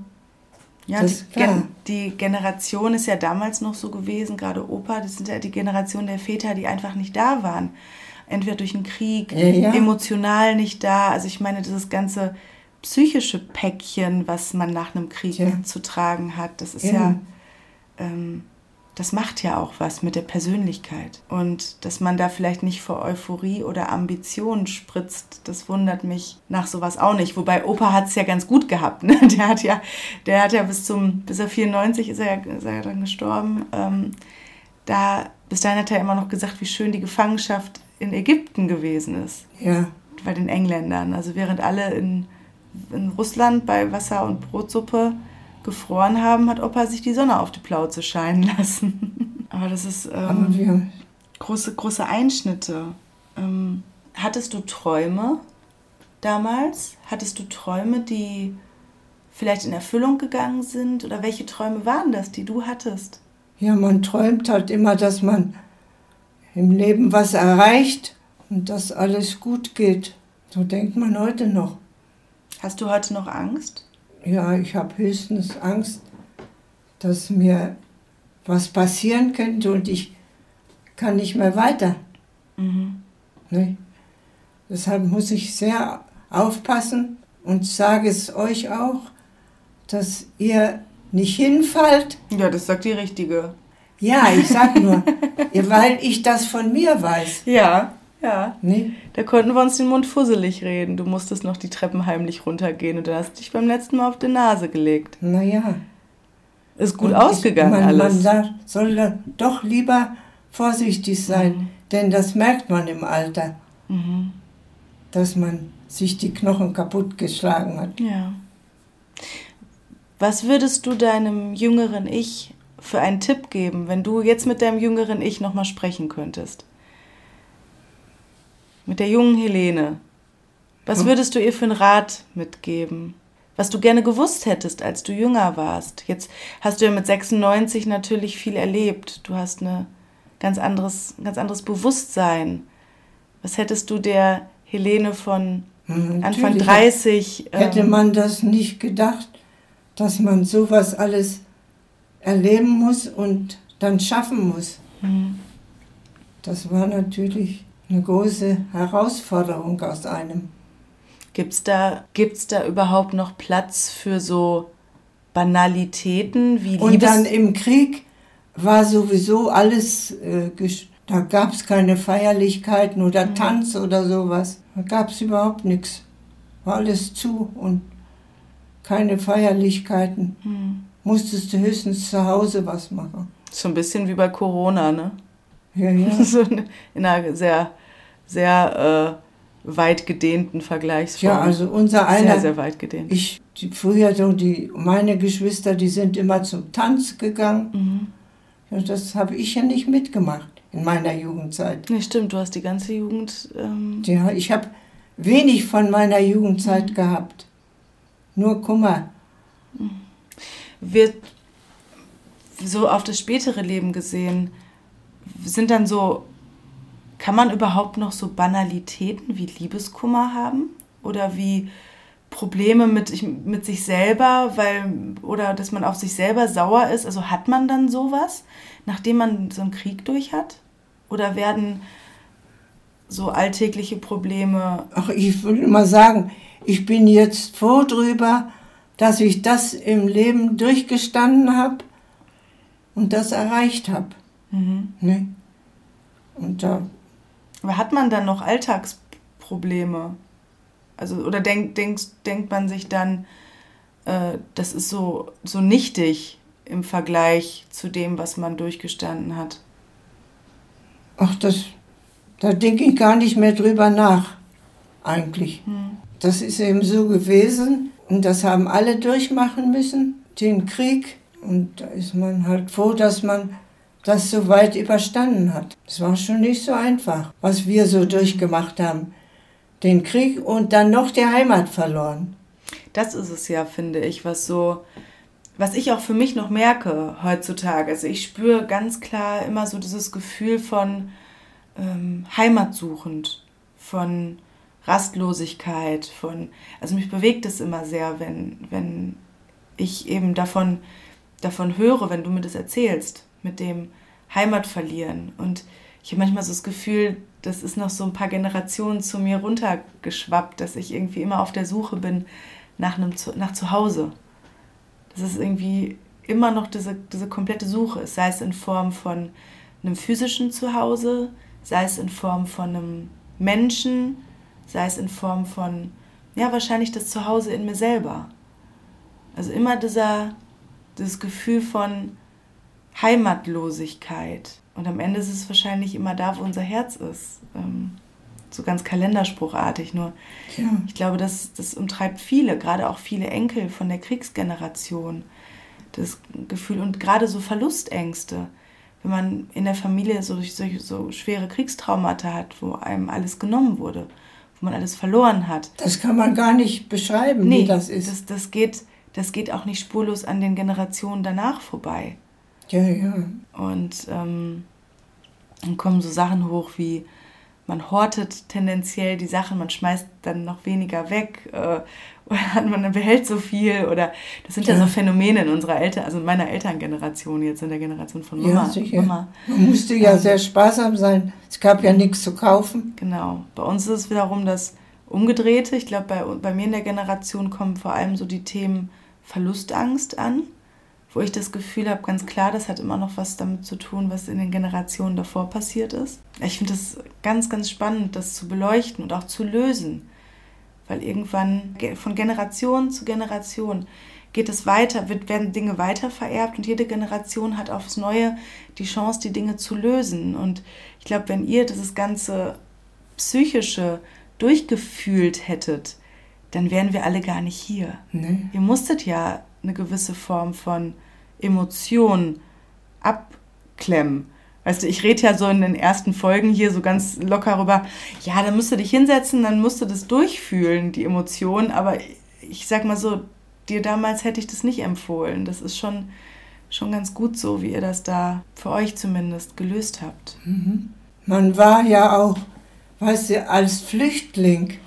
Ja, die, Gen die, Generation ist ja damals noch so gewesen, gerade Opa, das sind ja die Generation der Väter, die einfach nicht da waren. Entweder durch den Krieg, ja, ja. emotional nicht da. Also ich meine, dieses ganze psychische Päckchen, was man nach einem Krieg ja. zu tragen hat, das ist ja ähm, das macht ja auch was mit der Persönlichkeit. Und dass man da vielleicht nicht vor Euphorie oder Ambition spritzt, das wundert mich nach sowas auch nicht. Wobei Opa hat es ja ganz gut gehabt. Ne? Der hat ja, der hat ja bis zum, bis er 94 ist er, ist er dann gestorben. Ähm, da, bis dahin hat er immer noch gesagt, wie schön die Gefangenschaft in Ägypten gewesen ist. Ja. Bei den Engländern. Also während alle in, in Russland bei Wasser und Brotsuppe gefroren haben, hat Opa sich die Sonne auf die Plauze scheinen lassen. Aber das ist ähm, große, große Einschnitte. Ähm, hattest du Träume damals? Hattest du Träume, die vielleicht in Erfüllung gegangen sind? Oder welche Träume waren das, die du hattest? Ja, man träumt halt immer, dass man im Leben was erreicht und dass alles gut geht. So denkt man heute noch. Hast du heute noch Angst? Ja, ich habe höchstens Angst, dass mir was passieren könnte und ich kann nicht mehr weiter. Mhm. Ne? Deshalb muss ich sehr aufpassen und sage es euch auch, dass ihr nicht hinfallt. Ja, das sagt die Richtige. Ja, ich sag nur, weil ich das von mir weiß. Ja, ja. Nee? Da konnten wir uns den Mund fusselig reden. Du musstest noch die Treppen heimlich runtergehen und du hast dich beim letzten Mal auf die Nase gelegt. Naja. Ist gut und ausgegangen ich, man, alles. Man sagt, soll doch lieber vorsichtig sein, mhm. denn das merkt man im Alter, mhm. dass man sich die Knochen kaputt geschlagen hat. Ja. Was würdest du deinem jüngeren Ich für einen Tipp geben, wenn du jetzt mit deinem jüngeren Ich nochmal sprechen könntest? Mit der jungen Helene. Was hm. würdest du ihr für einen Rat mitgeben? Was du gerne gewusst hättest, als du jünger warst. Jetzt hast du ja mit 96 natürlich viel erlebt. Du hast eine ganz anderes, ein ganz anderes Bewusstsein. Was hättest du der Helene von hm, Anfang 30? Hätte ähm, man das nicht gedacht, dass man sowas alles erleben muss und dann schaffen muss. Mhm. Das war natürlich eine große Herausforderung aus einem. Gibt es da, gibt's da überhaupt noch Platz für so Banalitäten wie Und Liebes dann im Krieg war sowieso alles, äh, da gab es keine Feierlichkeiten oder mhm. Tanz oder sowas. Da gab es überhaupt nichts. War alles zu und keine Feierlichkeiten. Mhm. Musstest du höchstens zu Hause was machen. So ein bisschen wie bei Corona, ne? Ja, ja. so in einer sehr, sehr äh, weit gedehnten Vergleichsform. Ja, also unser einer. Sehr, sehr weit gedehnt. Ich, die, früher so die, meine Geschwister, die sind immer zum Tanz gegangen. Mhm. Ja, das habe ich ja nicht mitgemacht in meiner Jugendzeit. Nee, stimmt, du hast die ganze Jugend. Ähm ja, ich habe wenig von meiner Jugendzeit mhm. gehabt. Nur Kummer. Wird so auf das spätere Leben gesehen, sind dann so, kann man überhaupt noch so Banalitäten wie Liebeskummer haben? Oder wie Probleme mit, mit sich selber, weil, oder dass man auf sich selber sauer ist? Also hat man dann sowas, nachdem man so einen Krieg durch hat? Oder werden so alltägliche Probleme. Ach, ich würde mal sagen, ich bin jetzt froh drüber, dass ich das im Leben durchgestanden habe und das erreicht habe. Mhm. Ne? Und da. Aber hat man dann noch Alltagsprobleme? Also, oder denk, denk, denkt man sich dann, äh, das ist so, so nichtig im Vergleich zu dem, was man durchgestanden hat? Ach, das, da denke ich gar nicht mehr drüber nach, eigentlich. Hm. Das ist eben so gewesen und das haben alle durchmachen müssen, den Krieg. Und da ist man halt froh, dass man das so weit überstanden hat. Es war schon nicht so einfach, was wir so durchgemacht haben. Den Krieg und dann noch die Heimat verloren. Das ist es ja, finde ich, was so, was ich auch für mich noch merke heutzutage. Also ich spüre ganz klar immer so dieses Gefühl von ähm, heimatsuchend, von Rastlosigkeit, von, also mich bewegt es immer sehr, wenn, wenn ich eben davon, davon höre, wenn du mir das erzählst, mit dem Heimat verlieren. Und ich habe manchmal so das Gefühl, das ist noch so ein paar Generationen zu mir runtergeschwappt, dass ich irgendwie immer auf der Suche bin nach einem nach Zuhause. Das ist irgendwie immer noch diese, diese komplette Suche, sei es in Form von einem physischen Zuhause, sei es in Form von einem Menschen, sei es in Form von, ja, wahrscheinlich das Zuhause in mir selber. Also immer dieser, dieses Gefühl von Heimatlosigkeit. Und am Ende ist es wahrscheinlich immer da, wo unser Herz ist. Ähm, so ganz kalenderspruchartig. Nur ja. ich glaube, das, das umtreibt viele, gerade auch viele Enkel von der Kriegsgeneration. Das Gefühl und gerade so Verlustängste. wenn man in der Familie so, so, so schwere Kriegstraumata hat, wo einem alles genommen wurde, wo man alles verloren hat. Das kann man gar nicht beschreiben, nee, wie das ist. Das, das, geht, das geht auch nicht spurlos an den Generationen danach vorbei. Ja, ja. Und ähm, dann kommen so Sachen hoch wie, man hortet tendenziell die Sachen, man schmeißt dann noch weniger weg äh, oder man behält so viel oder das sind ja, ja so Phänomene in unserer Eltern, also in meiner Elterngeneration jetzt in der Generation von Mama. Ja, sicher. Mama. Man musste ja ähm, sehr sparsam sein. Es gab ja nichts zu kaufen. Genau. Bei uns ist es wiederum das Umgedrehte. Ich glaube, bei, bei mir in der Generation kommen vor allem so die Themen Verlustangst an wo ich das Gefühl habe, ganz klar, das hat immer noch was damit zu tun, was in den Generationen davor passiert ist. Ich finde es ganz, ganz spannend, das zu beleuchten und auch zu lösen, weil irgendwann von Generation zu Generation geht es weiter, wird, werden Dinge weiter vererbt und jede Generation hat aufs Neue die Chance, die Dinge zu lösen. Und ich glaube, wenn ihr dieses ganze psychische durchgefühlt hättet, dann wären wir alle gar nicht hier. Nee. Ihr musstet ja eine gewisse Form von Emotionen abklemmen. Weißt du, ich rede ja so in den ersten Folgen hier so ganz locker rüber, ja, dann musst du dich hinsetzen, dann musst du das durchfühlen, die Emotionen, aber ich sag mal so, dir damals hätte ich das nicht empfohlen. Das ist schon, schon ganz gut so, wie ihr das da für euch zumindest gelöst habt. Mhm. Man war ja auch, weißt du, als Flüchtling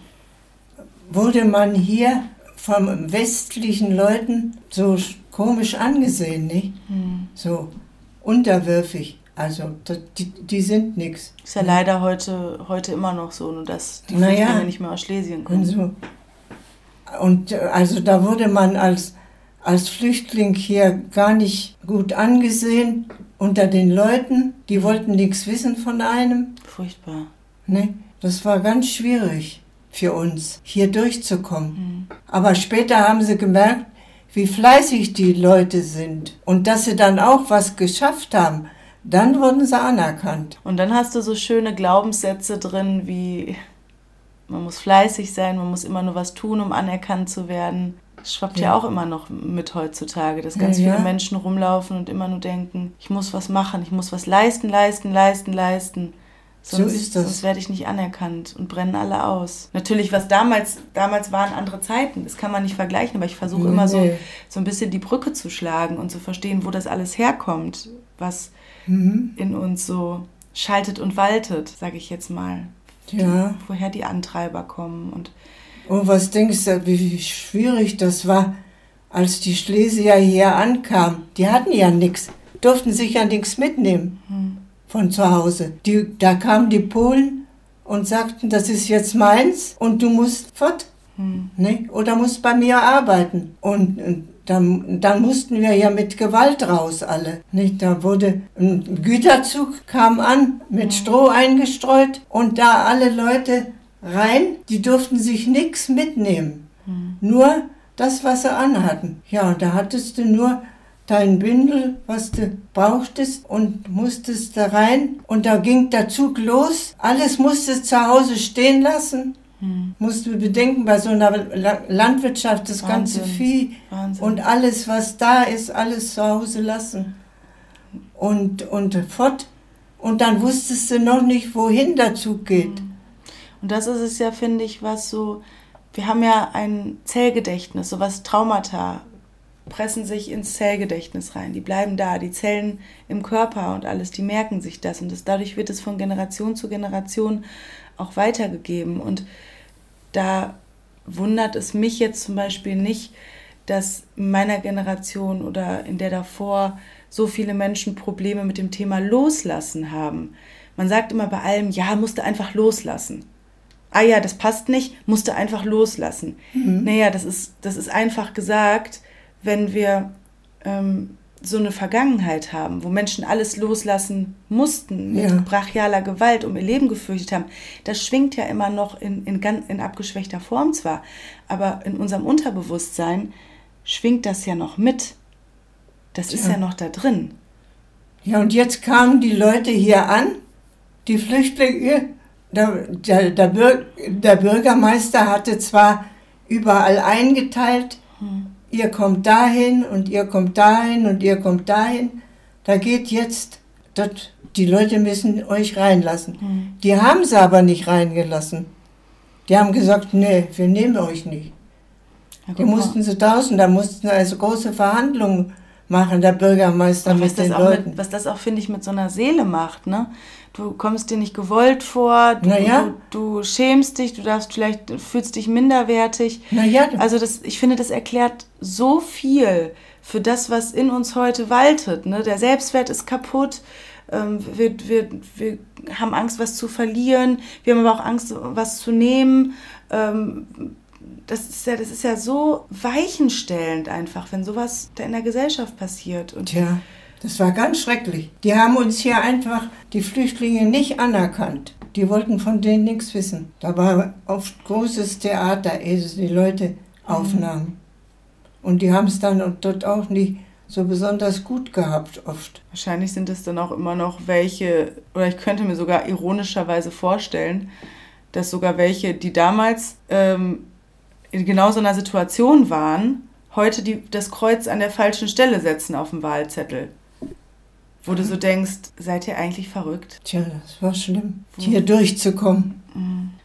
wurde man hier von westlichen Leuten so komisch angesehen, nicht? Hm. So unterwürfig. Also die, die sind nichts. Ist ja leider heute, heute immer noch so, nur dass die naja, Flüchtlinge nicht mehr aus Schlesien kommen. Und, so. und äh, also da wurde man als, als Flüchtling hier gar nicht gut angesehen unter den Leuten. Die wollten nichts wissen von einem. Furchtbar. Ne? Das war ganz schwierig für uns, hier durchzukommen. Mhm. Aber später haben sie gemerkt, wie fleißig die Leute sind und dass sie dann auch was geschafft haben, dann wurden sie anerkannt. Und dann hast du so schöne Glaubenssätze drin wie man muss fleißig sein, man muss immer nur was tun, um anerkannt zu werden. Das schwappt ja. ja auch immer noch mit heutzutage, dass ganz ja, viele Menschen rumlaufen und immer nur denken, ich muss was machen, ich muss was leisten, leisten, leisten, leisten. Sonst, so ist das. Sonst werde ich nicht anerkannt und brennen alle aus. Natürlich, was damals, damals waren andere Zeiten, das kann man nicht vergleichen, aber ich versuche nee, immer so, so ein bisschen die Brücke zu schlagen und zu verstehen, wo das alles herkommt, was mhm. in uns so schaltet und waltet, sage ich jetzt mal. Ja. Die, woher die Antreiber kommen. Und, und was denkst du, wie schwierig das war, als die Schlesier hier ankamen? Die hatten ja nichts, durften sich ja nichts mitnehmen. Mhm von zu Hause. Die, da kamen die Polen und sagten, das ist jetzt meins und du musst fort. Hm. Ne? Oder musst bei mir arbeiten. Und, und dann, dann, mussten wir ja mit Gewalt raus alle. Nicht? Da wurde ein Güterzug kam an, mit. Stroh eingestreut und da alle Leute rein, die durften sich nichts mitnehmen. Hm. Nur das, was sie anhatten. Ja, und da hattest du nur dein Bündel, was du brauchtest und musstest da rein. Und da ging der Zug los. Alles musstest zu Hause stehen lassen. Hm. Musst du bedenken, bei so einer Landwirtschaft das Wahnsinn. ganze Vieh Wahnsinn. und alles, was da ist, alles zu Hause lassen. Und, und fort. Und dann wusstest du noch nicht, wohin der Zug geht. Hm. Und das ist es ja, finde ich, was so, wir haben ja ein Zellgedächtnis, so was Traumata pressen sich ins Zellgedächtnis rein. Die bleiben da, die Zellen im Körper und alles, die merken sich das. Und das, dadurch wird es von Generation zu Generation auch weitergegeben. Und da wundert es mich jetzt zum Beispiel nicht, dass in meiner Generation oder in der davor so viele Menschen Probleme mit dem Thema Loslassen haben. Man sagt immer bei allem, ja, musste einfach loslassen. Ah ja, das passt nicht, musste einfach loslassen. Mhm. Naja, das ist, das ist einfach gesagt wenn wir ähm, so eine Vergangenheit haben, wo Menschen alles loslassen mussten mit ja. brachialer Gewalt, um ihr Leben gefürchtet haben, das schwingt ja immer noch in, in, in abgeschwächter Form zwar, aber in unserem Unterbewusstsein schwingt das ja noch mit. Das ist ja, ja noch da drin. Ja, und jetzt kamen die Leute hier an, die Flüchtlinge. Der, der, der, Bür der Bürgermeister hatte zwar überall eingeteilt, ihr kommt dahin und ihr kommt dahin und ihr kommt dahin. Da geht jetzt dort, die Leute müssen euch reinlassen. Hm. Die haben sie aber nicht reingelassen. Die haben gesagt, nee, wir nehmen euch nicht. Ja, Die mussten sie draußen, da mussten also große Verhandlungen machen, der Bürgermeister Und was mit das, den auch Leuten. mit, was das auch, finde ich, mit so einer Seele macht, ne? Du kommst dir nicht gewollt vor, du, Na ja. du, du schämst dich, du darfst vielleicht, fühlst dich minderwertig. Naja, Also das, ich finde, das erklärt so viel für das, was in uns heute waltet. Ne? Der Selbstwert ist kaputt. Ähm, wir, wir, wir haben Angst, was zu verlieren. Wir haben aber auch Angst, was zu nehmen. Ähm, das ist ja, das ist ja so weichenstellend einfach, wenn sowas da in der Gesellschaft passiert. Und Tja, das war ganz schrecklich. Die haben uns hier einfach, die Flüchtlinge, nicht anerkannt. Die wollten von denen nichts wissen. Da war oft großes Theater, ehe sie die Leute aufnahmen. Und die haben es dann dort auch nicht so besonders gut gehabt, oft. Wahrscheinlich sind es dann auch immer noch welche, oder ich könnte mir sogar ironischerweise vorstellen, dass sogar welche, die damals ähm, in genau so einer Situation waren, heute die, das Kreuz an der falschen Stelle setzen auf dem Wahlzettel. Wo du so denkst, seid ihr eigentlich verrückt? Tja, das war schlimm, hier durchzukommen.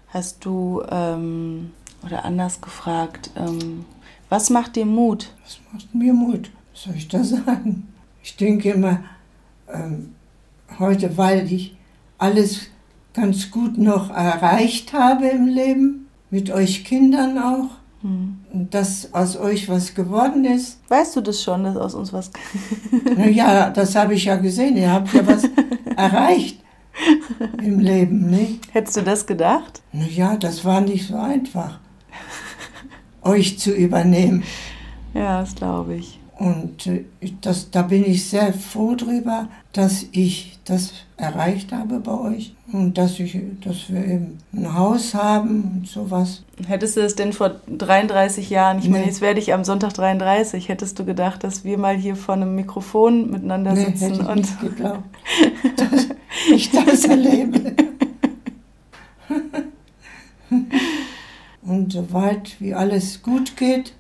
Hast du, ähm, oder anders gefragt, ähm, was macht dir Mut? Das macht mir Mut. Was soll ich da sagen? Ich denke immer, ähm, heute, weil ich alles ganz gut noch erreicht habe im Leben, mit euch Kindern auch, Hm. dass aus euch was geworden ist. Weißt du das schon, dass aus uns was... Na ja, das habe ich ja gesehen. Ihr habt ja was erreicht im Leben, nicht? Hättest du das gedacht? Na ja, das war nicht so einfach, euch zu übernehmen. Ja, das glaube ich. Und äh, das, da bin ich sehr froh drüber, dass ich das erreicht habe bei euch und dass, ich, dass wir eben ein Haus haben und sowas. Hättest du es denn vor 33 Jahren, ich meine, Nee. jetzt werde ich am Sonntag 33, hättest du gedacht, dass wir mal hier vor einem Mikrofon miteinander Nee, sitzen hätte ich und nicht geglaubt, dass ich das erlebe. Und soweit wie alles gut geht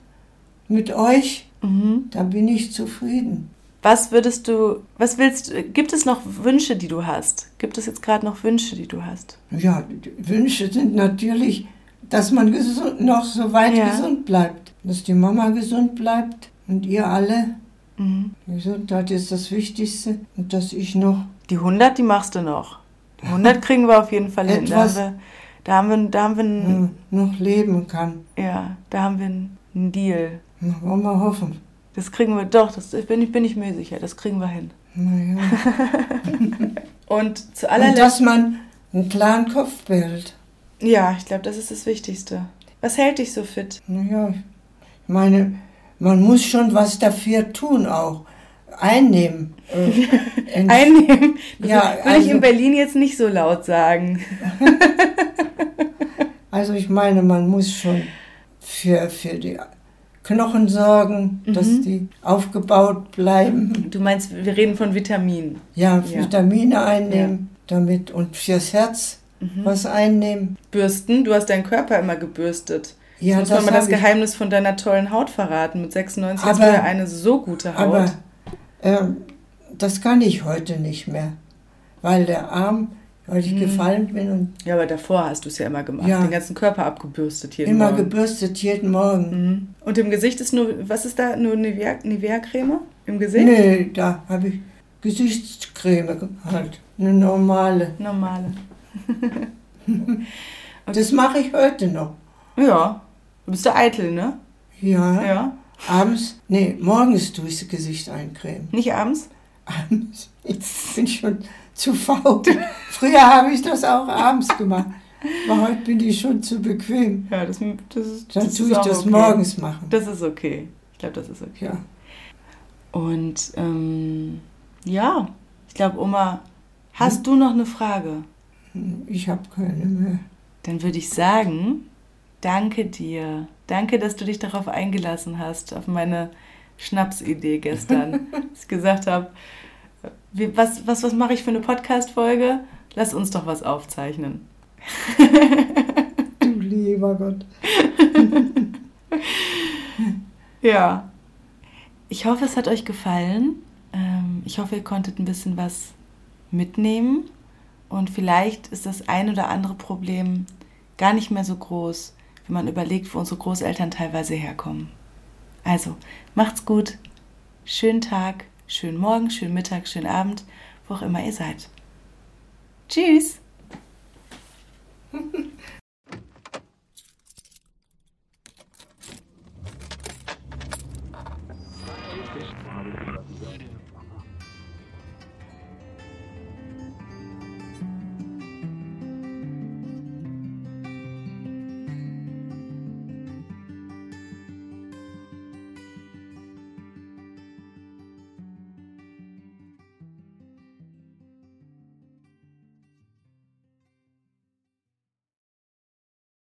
mit euch, Mhm. da bin ich zufrieden. Was würdest du, was willst du, gibt es noch Wünsche, die du hast? Gibt es jetzt gerade noch Wünsche, die du hast? Ja, Wünsche sind natürlich, dass man gesund, noch so weit Ja. gesund bleibt. Dass die Mama gesund bleibt und ihr alle. Mhm. Gesundheit ist das Wichtigste. Und dass ich noch, Die 100, die machst du noch. Die 100 kriegen wir auf jeden Fall hin. Da haben wir, da haben wir, da haben wir, einen, noch leben kann. ja, da haben wir einen Deal. Wollen wir hoffen. Das kriegen wir, doch, das bin ich, bin ich mir sicher, das kriegen wir hin. Naja. Und zu Und allerletzt, dass man einen klaren Kopf bildet. ja, ich glaube, das ist das Wichtigste. Was hält dich so fit? Naja, ich meine, man muss schon was dafür tun auch. Einnehmen. Äh, Einnehmen. Das Ja, würde ich also- in Berlin jetzt nicht so laut sagen. Also ich meine, man muss schon für, für die Knochen sorgen, dass Mhm. die aufgebaut bleiben. Du meinst, wir reden von Vitaminen. Ja, Ja. Vitamine einnehmen damit und fürs Herz Mhm. was einnehmen. Bürsten, du hast deinen Körper immer gebürstet. Ja, Muss man mal das ich. Geheimnis von deiner tollen Haut verraten. Mit 96 hast du Aber- ja eine so gute Haut. Aber ähm, das kann ich heute nicht mehr, weil der Arm, weil ich Mhm. gefallen bin und ja, aber davor hast du es ja immer gemacht. Ja. Den ganzen Körper abgebürstet jeden immer Morgen. gebürstet jeden Morgen. Mhm. Und im Gesicht ist nur, was ist da? Nur Nivea- Nivea-Creme? Im Gesicht? Nee, da habe ich Gesichtscreme halt, eine normale. Normale. Das mache ich heute noch. Ja. Du bist ja eitel, ne? Ja. Ja. Abends, nee, morgens tue ich das Gesicht eincremen. Nicht abends? Abends, ich bin schon zu faul. Früher habe ich das auch abends gemacht. Aber heute bin ich schon zu bequem. Ja, das, das ist. Dann das tue ich das okay. morgens machen. Das ist okay. Ich glaube, das ist okay. Ja. Und ähm, ja, ich glaube, Oma, hast du noch eine Frage? Ich habe keine mehr. Dann würde ich sagen, danke dir. Danke, dass du dich darauf eingelassen hast, auf meine Schnapsidee gestern. dass ich gesagt habe, was, was, was mache ich für eine Podcast-Folge? Lass uns doch was aufzeichnen. Du lieber Gott. Ja. Ich hoffe, es hat euch gefallen. Ähm, ich hoffe, ihr konntet ein bisschen was mitnehmen und vielleicht ist das ein oder andere Problem gar nicht mehr so groß, wenn man überlegt, wo unsere Großeltern teilweise herkommen. Also, macht's gut, schönen Tag, schönen Morgen, schönen Mittag, schönen Abend, wo auch immer ihr seid. Tschüss!